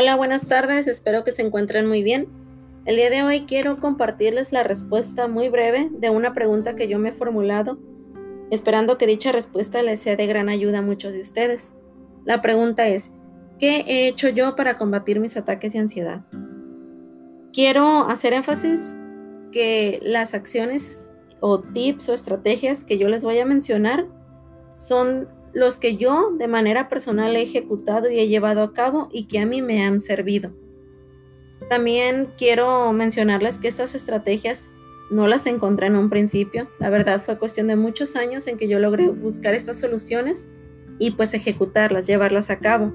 Hola, buenas tardes, espero que se encuentren muy bien. El día de hoy quiero compartirles la respuesta muy breve de una pregunta que yo me he formulado, esperando que dicha respuesta les sea de gran ayuda a muchos de ustedes. La pregunta es, ¿qué he hecho yo para combatir mis ataques de ansiedad? Quiero hacer énfasis que las acciones o tips o estrategias que yo les voy a mencionar son los que yo de manera personal he ejecutado y he llevado a cabo y que a mí me han servido. También quiero mencionarles que estas estrategias no las encontré en un principio. La verdad fue cuestión de muchos años en que yo logré buscar estas soluciones y pues ejecutarlas, llevarlas a cabo.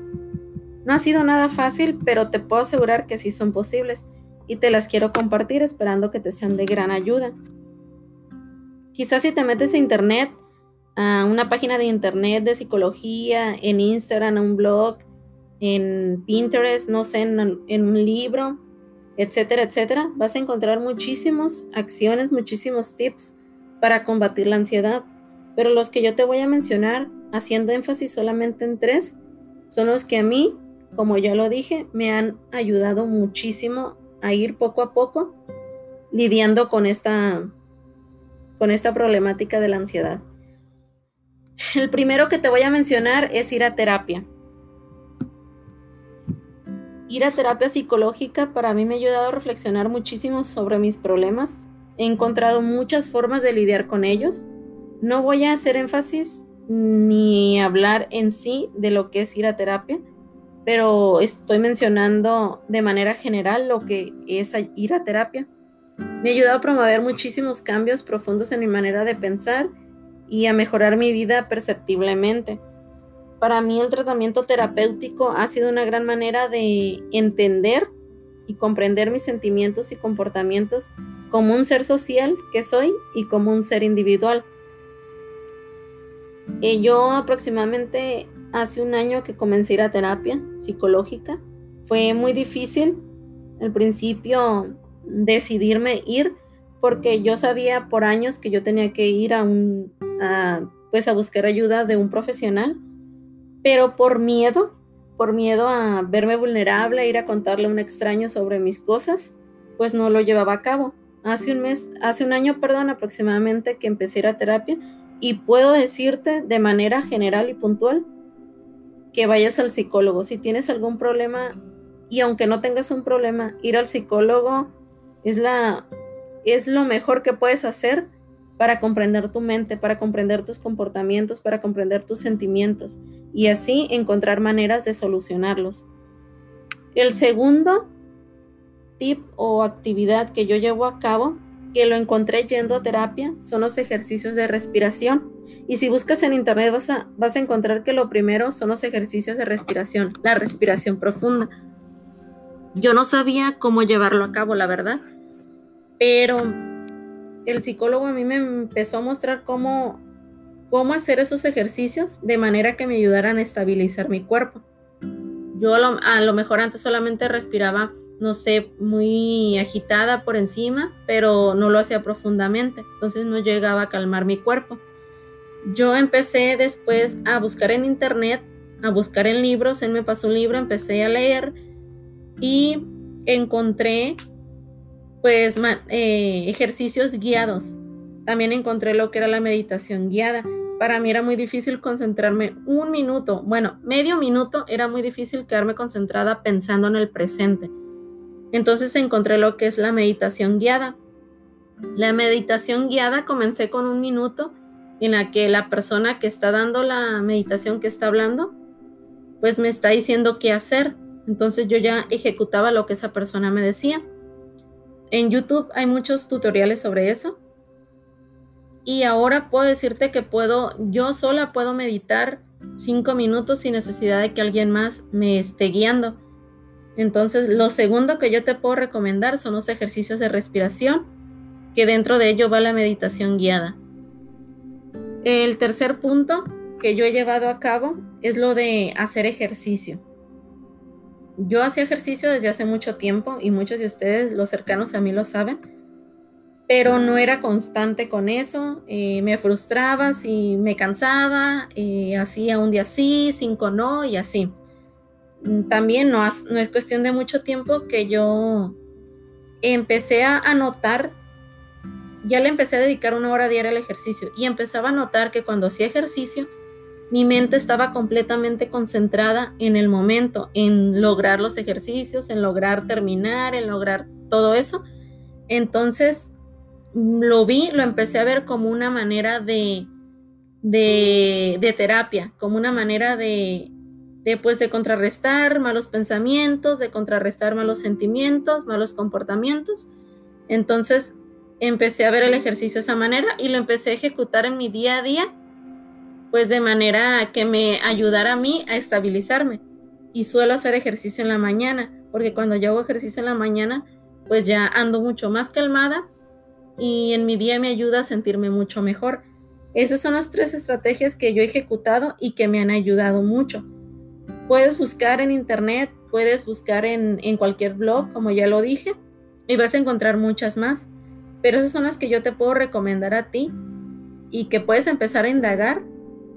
No ha sido nada fácil, pero te puedo asegurar que sí son posibles y te las quiero compartir esperando que te sean de gran ayuda. Quizás si te metes a internet a una página de internet de psicología, en Instagram, un blog, en Pinterest, no sé, en, en un libro, etcétera, etcétera, vas a encontrar muchísimas acciones, muchísimos tips para combatir la ansiedad. Pero los que yo te voy a mencionar, haciendo énfasis solamente en tres, son los que a mí, como ya lo dije, me han ayudado muchísimo a ir poco a poco lidiando con esta, con esta problemática de la ansiedad. El primero que te voy a mencionar es ir a terapia. Ir a terapia psicológica para mí me ha ayudado a reflexionar muchísimo sobre mis problemas. He encontrado muchas formas de lidiar con ellos. No voy a hacer énfasis ni hablar en sí de lo que es ir a terapia, pero estoy mencionando de manera general lo que es ir a terapia. Me ha ayudado a promover muchísimos cambios profundos en mi manera de pensar y a mejorar mi vida perceptiblemente. Para mí el tratamiento terapéutico ha sido una gran manera de entender y comprender mis sentimientos y comportamientos como un ser social que soy y como un ser individual. Eh, yo aproximadamente hace un año que comencé a ir a terapia psicológica. Fue muy difícil al principio decidirme ir porque yo sabía por años que yo tenía que ir a un pues a buscar ayuda de un profesional, pero por miedo, por miedo a verme vulnerable, a ir a contarle a un extraño sobre mis cosas, pues no lo llevaba a cabo. Hace un mes, hace un año, perdón, aproximadamente que empecé a a terapia y puedo decirte de manera general y puntual que vayas al psicólogo. Si tienes algún problema y aunque no tengas un problema, ir al psicólogo es la es lo mejor que puedes hacer para comprender tu mente, para comprender tus comportamientos, para comprender tus sentimientos y así encontrar maneras de solucionarlos. El segundo tip o actividad que yo llevo a cabo, que lo encontré yendo a terapia, son los ejercicios de respiración. Y si buscas en internet vas a, vas a encontrar que lo primero son los ejercicios de respiración, la respiración profunda. Yo no sabía cómo llevarlo a cabo, la verdad, pero el psicólogo a mí me empezó a mostrar cómo, cómo hacer esos ejercicios de manera que me ayudaran a estabilizar mi cuerpo. Yo a lo, mejor antes solamente respiraba, no sé, muy agitada por encima, pero no lo hacía profundamente, entonces no llegaba a calmar mi cuerpo. Yo empecé después a buscar en internet, a buscar en libros, él me pasó un libro, empecé a leer y encontré pues eh, ejercicios guiados. También encontré lo que era la meditación guiada. Para mí era muy difícil concentrarme un minuto, bueno, medio minuto era muy difícil quedarme concentrada pensando en el presente. Entonces encontré lo que es la meditación guiada. La meditación guiada comencé con un minuto en la que la persona que está dando la meditación que está hablando, pues me está diciendo qué hacer. Entonces yo ya ejecutaba lo que esa persona me decía. En YouTube hay muchos tutoriales sobre eso. Y ahora puedo decirte que puedo, yo sola puedo meditar cinco minutos sin necesidad de que alguien más me esté guiando. Entonces, lo segundo que yo te puedo recomendar son los ejercicios de respiración, que dentro de ello va la meditación guiada. El tercer punto que yo he llevado a cabo es lo de hacer ejercicio. Yo hacía ejercicio desde hace mucho tiempo y muchos de ustedes, los cercanos a mí, lo saben, pero no era constante con eso. Eh, me frustraba si me cansaba, eh, hacía un día sí, cinco no y así. también no es cuestión de mucho tiempo que yo empecé a notar, ya le empecé a dedicar una hora diaria al ejercicio y empezaba a notar que cuando hacía ejercicio, mi mente estaba completamente concentrada en el momento, en lograr los ejercicios, en lograr terminar, en lograr todo eso. Entonces, lo vi, lo empecé a ver como una manera de, de, terapia, como una manera de, de, pues, de contrarrestar malos pensamientos, de contrarrestar malos sentimientos, malos comportamientos. Entonces, empecé a ver el ejercicio de esa manera y lo empecé a ejecutar en mi día a día pues de manera que me ayudara a mí a estabilizarme. Y suelo hacer ejercicio en la mañana, porque cuando yo hago ejercicio en la mañana, pues ya ando mucho más calmada y en mi día me ayuda a sentirme mucho mejor. Esas son las tres estrategias que yo he ejecutado y que me han ayudado mucho. Puedes buscar en internet, puedes buscar en, en cualquier blog, como ya lo dije, y vas a encontrar muchas más. Pero esas son las que yo te puedo recomendar a ti y que puedes empezar a indagar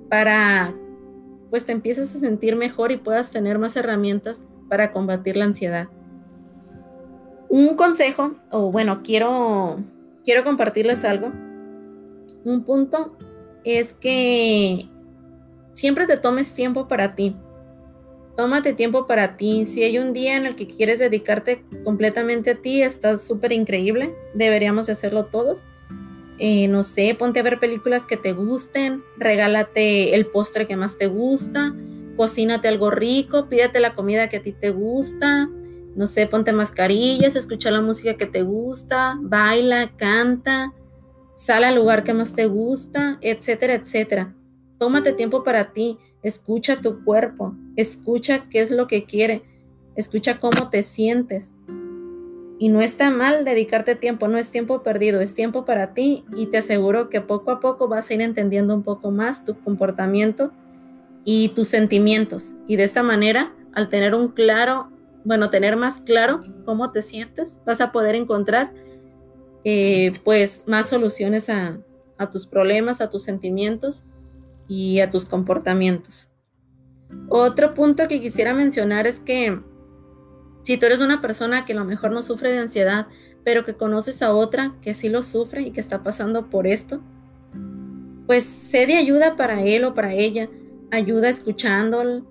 para pues te empiezas a sentir mejor y puedas tener más herramientas para combatir la ansiedad. Un consejo, o bueno, quiero, quiero compartirles algo. Un punto es que siempre te tomes tiempo para ti. Tómate tiempo para ti. Si hay un día en el que quieres dedicarte completamente a ti, está súper increíble. Deberíamos hacerlo todos. Eh, no sé, ponte a ver películas que te gusten, regálate el postre que más te gusta, cocínate algo rico, pídete la comida que a ti te gusta, no sé, ponte mascarillas, escucha la música que te gusta, baila, canta, sal al lugar que más te gusta, etcétera, etcétera. Tómate tiempo para ti, escucha tu cuerpo, escucha qué es lo que quiere, escucha cómo te sientes. Y no está mal dedicarte tiempo, no es tiempo perdido, es tiempo para ti y te aseguro que poco a poco vas a ir entendiendo un poco más tu comportamiento y tus sentimientos. Y de esta manera, al tener un claro, bueno, tener más claro cómo te sientes, vas a poder encontrar eh, pues más soluciones a, a tus problemas, a tus sentimientos y a tus comportamientos. Otro punto que quisiera mencionar es que si tú eres una persona que a lo mejor no sufre de ansiedad, pero que conoces a otra que sí lo sufre y que está pasando por esto, pues sé de ayuda para él o para ella. Ayuda escuchándolo,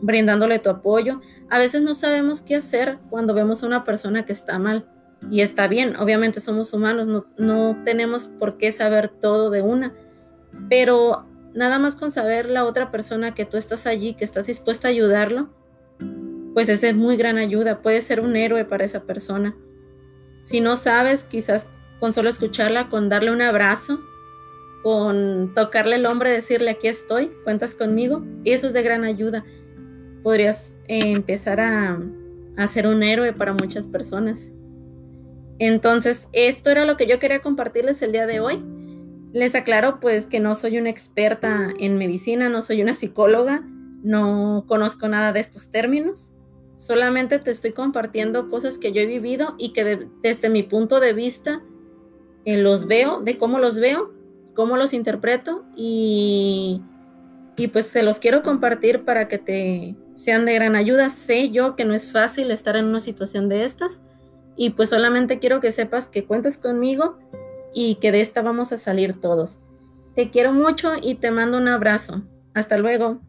brindándole tu apoyo. A veces no sabemos qué hacer cuando vemos a una persona que está mal. Y está bien, obviamente somos humanos, no, no tenemos por qué saber todo de una. Pero nada más con saber la otra persona que tú estás allí, que estás dispuesta a ayudarlo, pues esa es muy gran ayuda, puede ser un héroe para esa persona. Si no sabes, quizás con solo escucharla, con darle un abrazo, con tocarle el hombro decirle aquí estoy, cuentas conmigo, eso es de gran ayuda. Podrías eh, empezar a, a ser un héroe para muchas personas. Entonces, esto era lo que yo quería compartirles el día de hoy. Les aclaro pues que no soy una experta en medicina, no soy una psicóloga, no conozco nada de estos términos. Solamente te estoy compartiendo cosas que yo he vivido y que desde mi punto de vista eh, los veo, de cómo los veo, cómo los interpreto y, y pues te los quiero compartir para que te sean de gran ayuda. Sé yo que no es fácil estar en una situación de estas y pues solamente quiero que sepas que cuentas conmigo y que de esta vamos a salir todos. Te quiero mucho y te mando un abrazo. Hasta luego.